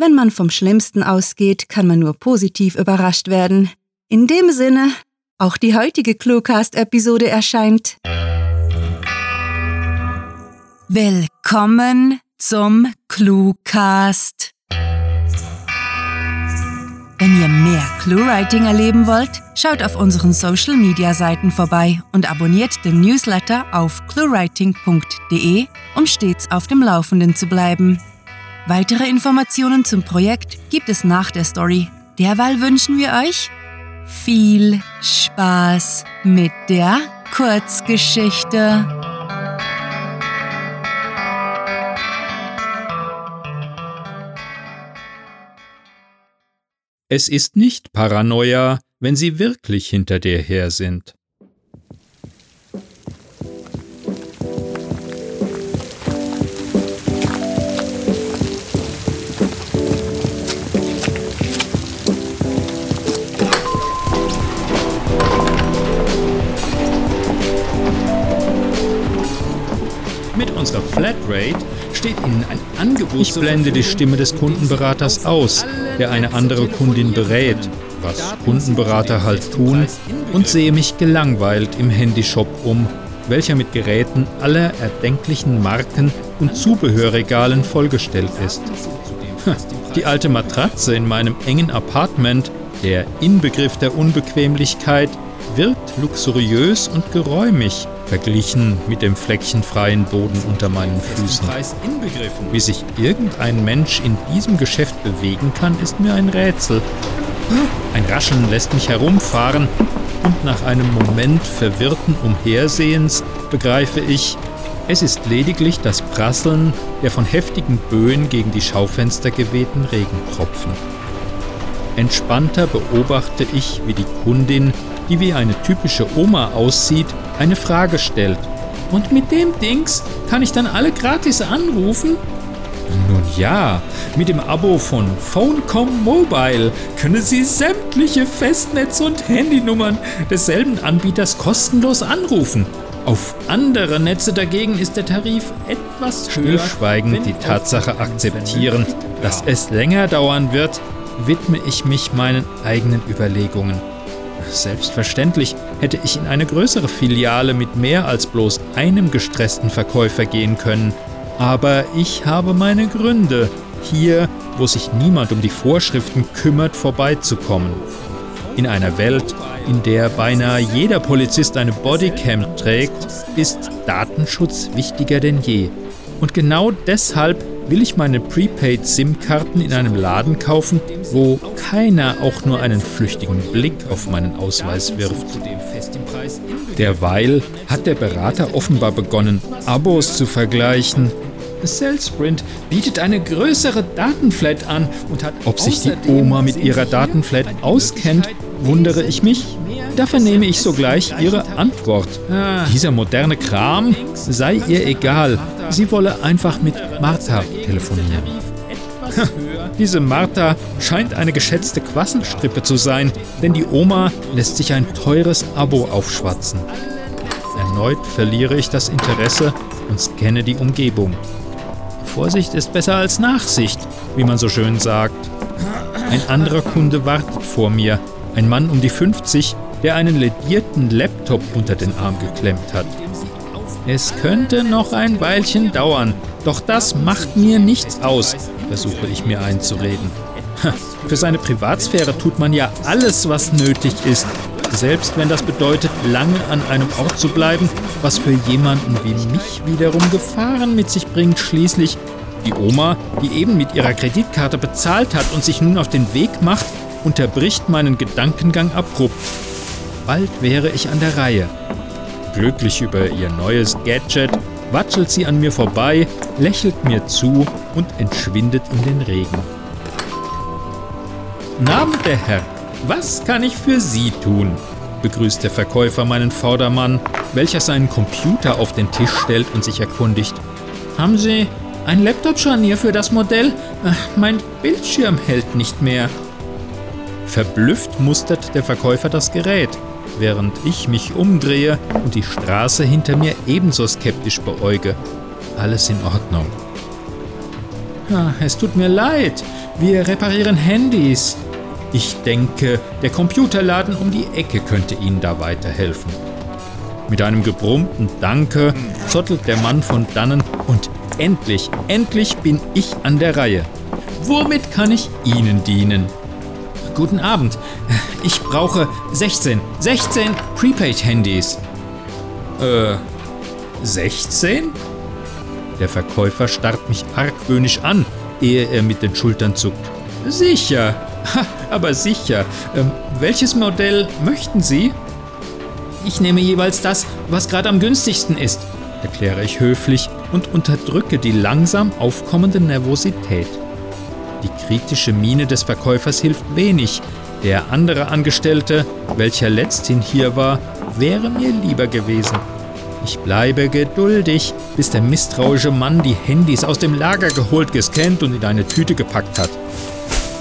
Wenn man vom Schlimmsten ausgeht, kann man nur positiv überrascht werden. In dem Sinne, auch die heutige Cluecast-Episode erscheint. Willkommen zum Cluecast. Wenn ihr mehr Cluewriting erleben wollt, schaut auf unseren Social Media Seiten vorbei und abonniert den Newsletter auf cluewriting.de, um stets auf dem Laufenden zu bleiben. Weitere Informationen zum Projekt gibt es nach der Story. Derweil wünschen wir euch viel Spaß mit der Kurzgeschichte. Es ist nicht Paranoia, wenn sie wirklich hinter dir her sind. Mit unserer Flatrate steht Ihnen ein Angebot. Ich blende die Stimme des Kundenberaters aus, der eine andere Kundin berät, was Kundenberater halt tun, und sehe mich gelangweilt im Handyshop um, welcher mit Geräten aller erdenklichen Marken und Zubehörregalen vollgestellt ist. Die alte Matratze in meinem engen Apartment, der Inbegriff der Unbequemlichkeit, wirkt luxuriös und geräumig verglichen mit dem fleckchenfreien Boden unter meinen Füßen. Wie sich irgendein Mensch in diesem Geschäft bewegen kann, ist mir ein Rätsel. Ein Rascheln lässt mich herumfahren und nach einem Moment verwirrten Umhersehens begreife ich, es ist lediglich das Prasseln der von heftigen Böen gegen die Schaufenster gewehten Regentropfen. Entspannter beobachte ich, wie die Kundin, die wie eine typische Oma aussieht, eine Frage stellt. Und mit dem Dings kann ich dann alle gratis anrufen? Nun ja, mit dem Abo von Phonecom Mobile können Sie sämtliche Festnetz- und Handynummern desselben Anbieters kostenlos anrufen. Auf andere Netze dagegen ist der Tarif etwas höher. Stillschweigend die Tatsache akzeptieren, dass es länger dauern wird, widme ich mich meinen eigenen Überlegungen. Selbstverständlich hätte ich in eine größere Filiale mit mehr als bloß einem gestressten Verkäufer gehen können. Aber ich habe meine Gründe, hier, wo sich niemand um die Vorschriften kümmert, vorbeizukommen. In einer Welt, in der beinahe jeder Polizist eine Bodycam trägt, ist Datenschutz wichtiger denn je. Und genau deshalb will ich meine Prepaid-SIM-Karten in einem Laden kaufen, wo keiner auch nur einen flüchtigen Blick auf meinen Ausweis wirft. Derweil hat der Berater offenbar begonnen, Abos zu vergleichen. Salesprint bietet eine größere Datenflat an und hat. Ob sich die Oma mit ihrer Datenflat auskennt, wundere ich mich. Da vernehme ich sogleich ihre Antwort. Dieser moderne Kram sei ihr egal. Sie wolle einfach mit Martha telefonieren. Diese Martha scheint eine geschätzte Quasselstrippe zu sein, denn die Oma lässt sich ein teures Abo aufschwatzen. Erneut verliere ich das Interesse und scanne die Umgebung. Vorsicht ist besser als Nachsicht, wie man so schön sagt. Ein anderer Kunde wartet vor mir, ein Mann um die 50, der einen ledierten Laptop unter den Arm geklemmt hat. Es könnte noch ein Weilchen dauern, doch das macht mir nichts aus, versuche ich mir einzureden. Für seine Privatsphäre tut man ja alles, was nötig ist, selbst wenn das bedeutet, lange an einem Ort zu bleiben, was für jemanden wie mich wiederum Gefahren mit sich bringt. Schließlich die Oma, die eben mit ihrer Kreditkarte bezahlt hat und sich nun auf den Weg macht, unterbricht meinen Gedankengang abrupt. Bald wäre ich an der Reihe. Glücklich über ihr neues Gadget watschelt sie an mir vorbei, lächelt mir zu und entschwindet in den Regen. Name der Herr, was kann ich für Sie tun? begrüßt der Verkäufer meinen Vordermann, welcher seinen Computer auf den Tisch stellt und sich erkundigt. Haben Sie ein Laptop-Scharnier für das Modell? Mein Bildschirm hält nicht mehr. Verblüfft mustert der Verkäufer das Gerät während ich mich umdrehe und die Straße hinter mir ebenso skeptisch beäuge. Alles in Ordnung. Es tut mir leid, wir reparieren Handys. Ich denke, der Computerladen um die Ecke könnte Ihnen da weiterhelfen. Mit einem gebrummten Danke zottelt der Mann von dannen und endlich, endlich bin ich an der Reihe. Womit kann ich Ihnen dienen? Guten Abend. Ich brauche 16, 16 Prepaid-Handys. Äh, 16? Der Verkäufer starrt mich argwöhnisch an, ehe er mit den Schultern zuckt. Sicher, ha, aber sicher. Ähm, welches Modell möchten Sie? Ich nehme jeweils das, was gerade am günstigsten ist, erkläre ich höflich und unterdrücke die langsam aufkommende Nervosität. Die kritische Miene des Verkäufers hilft wenig. Der andere Angestellte, welcher letzthin hier war, wäre mir lieber gewesen. Ich bleibe geduldig, bis der misstrauische Mann die Handys aus dem Lager geholt, gescannt und in eine Tüte gepackt hat.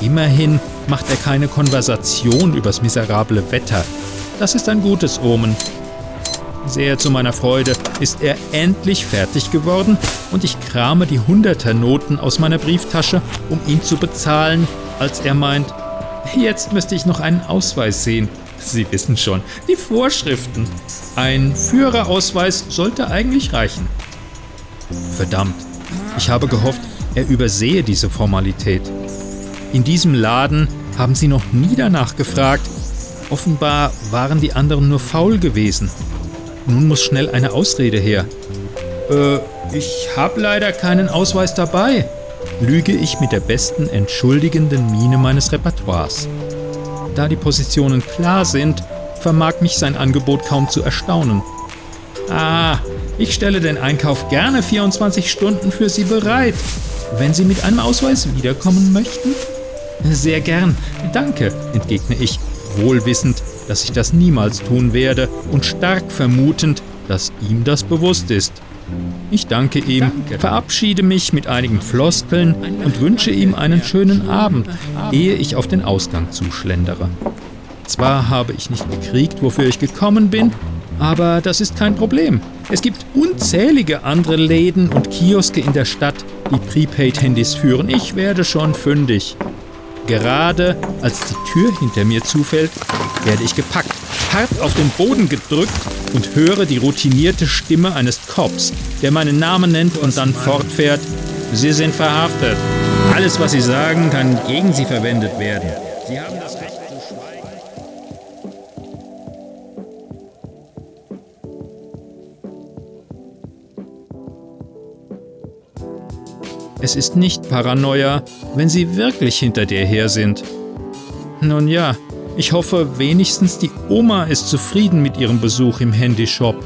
Immerhin macht er keine Konversation übers miserable Wetter. Das ist ein gutes Omen. Sehr zu meiner Freude ist er endlich fertig geworden und ich krame die Hunderternoten aus meiner Brieftasche, um ihn zu bezahlen, als er meint, jetzt müsste ich noch einen Ausweis sehen. Sie wissen schon, die Vorschriften. Ein Führerausweis sollte eigentlich reichen. Verdammt, ich habe gehofft, er übersehe diese Formalität. In diesem Laden haben sie noch nie danach gefragt. Offenbar waren die anderen nur faul gewesen. Nun muss schnell eine Ausrede her. Äh, ich habe leider keinen Ausweis dabei, lüge ich mit der besten entschuldigenden Miene meines Repertoires. Da die Positionen klar sind, vermag mich sein Angebot kaum zu erstaunen. Ah, ich stelle den Einkauf gerne 24 Stunden für Sie bereit. Wenn Sie mit einem Ausweis wiederkommen möchten? Sehr gern, danke, entgegne ich, wohlwissend, dass ich das niemals tun werde und stark vermutend, dass ihm das bewusst ist. Ich danke ihm, danke. verabschiede mich mit einigen Floskeln und wünsche ihm einen schönen Abend, ehe ich auf den Ausgang zuschlendere. Zwar habe ich nicht gekriegt, wofür ich gekommen bin, aber das ist kein Problem. Es gibt unzählige andere Läden und Kioske in der Stadt, die Prepaid-Handys führen. Ich werde schon fündig. Gerade als die Tür hinter mir zufällt, werde ich gepackt, hart auf den Boden gedrückt und höre die routinierte Stimme eines Cops, der meinen Namen nennt und dann fortfährt. Sie sind verhaftet. Alles, was Sie sagen, kann gegen Sie verwendet werden. Sie haben das Recht zu schweigen. Es ist nicht Paranoia, wenn sie wirklich hinter dir her sind. Nun ja, ich hoffe wenigstens die Oma ist zufrieden mit ihrem Besuch im Handyshop.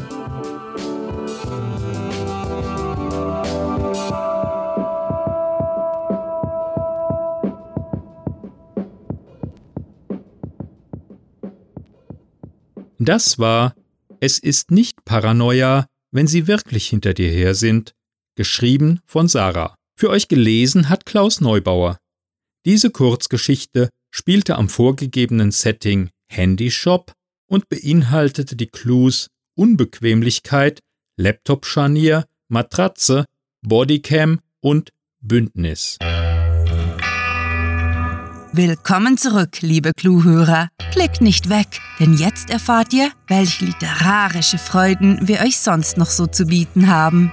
Das war Es ist nicht Paranoia, wenn sie wirklich hinter dir her sind, geschrieben von Sarah. Für euch gelesen hat Klaus Neubauer. Diese Kurzgeschichte spielte am vorgegebenen Setting Handyshop und beinhaltete die Clues Unbequemlichkeit, Laptop-Scharnier, Matratze, Bodycam und Bündnis. Willkommen zurück, liebe Cluehörer. Klickt nicht weg, denn jetzt erfahrt ihr, welche literarische Freuden wir euch sonst noch so zu bieten haben.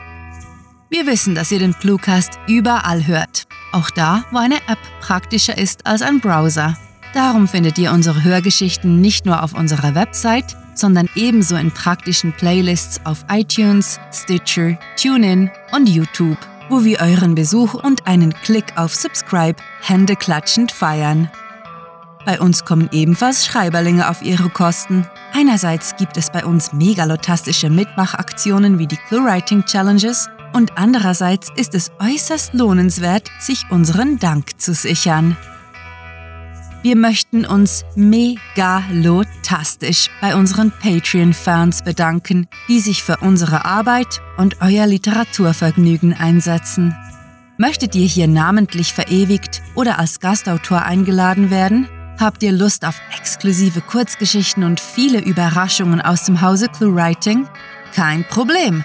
Wir wissen, dass ihr den Cluecast überall hört. Auch da, wo eine App praktischer ist als ein Browser. Darum findet ihr unsere Hörgeschichten nicht nur auf unserer Website, sondern ebenso in praktischen Playlists auf iTunes, Stitcher, TuneIn und YouTube, wo wir euren Besuch und einen Klick auf Subscribe händeklatschend feiern. Bei uns kommen ebenfalls Schreiberlinge auf ihre Kosten. Einerseits gibt es bei uns megalotastische Mitmachaktionen wie die ClueWriting Challenges und andererseits ist es äußerst lohnenswert, sich unseren Dank zu sichern. Wir möchten uns megalotastisch bei unseren Patreon-Fans bedanken, die sich für unsere Arbeit und euer Literaturvergnügen einsetzen. Möchtet ihr hier namentlich verewigt oder als Gastautor eingeladen werden? Habt ihr Lust auf exklusive Kurzgeschichten und viele Überraschungen aus dem Hause ClueWriting? Kein Problem!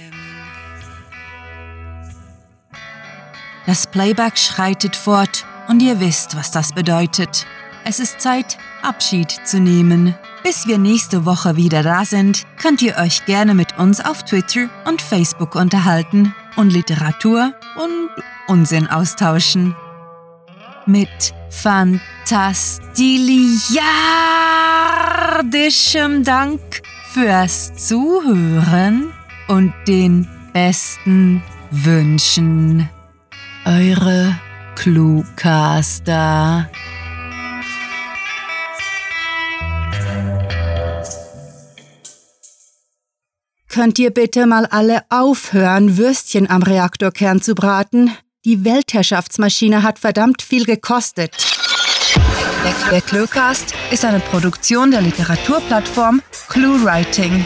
Das Playback schreitet fort und ihr wisst, was das bedeutet. Es ist Zeit, Abschied zu nehmen. Bis wir nächste Woche wieder da sind, könnt ihr euch gerne mit uns auf Twitter und Facebook unterhalten und Literatur und Unsinn austauschen. Mit fantastiliardischem Dank fürs Zuhören und den besten Wünschen. Eure Cluecaster. Könnt ihr bitte mal alle aufhören, Würstchen am Reaktorkern zu braten? Die Weltherrschaftsmaschine hat verdammt viel gekostet. Der, Cluecast ist eine Produktion der Literaturplattform ClueWriting.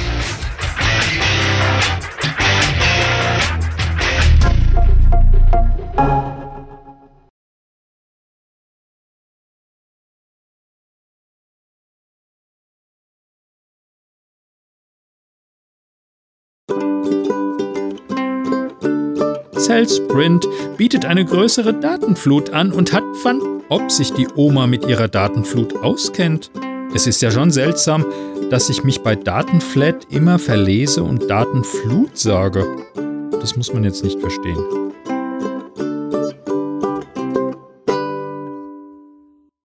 Cellsprint bietet eine größere Datenflut an und hat van ob sich die Oma mit ihrer Datenflut auskennt. Es ist ja schon seltsam, dass ich mich bei Datenflat immer verlese und Datenflut sage. Das muss man jetzt nicht verstehen.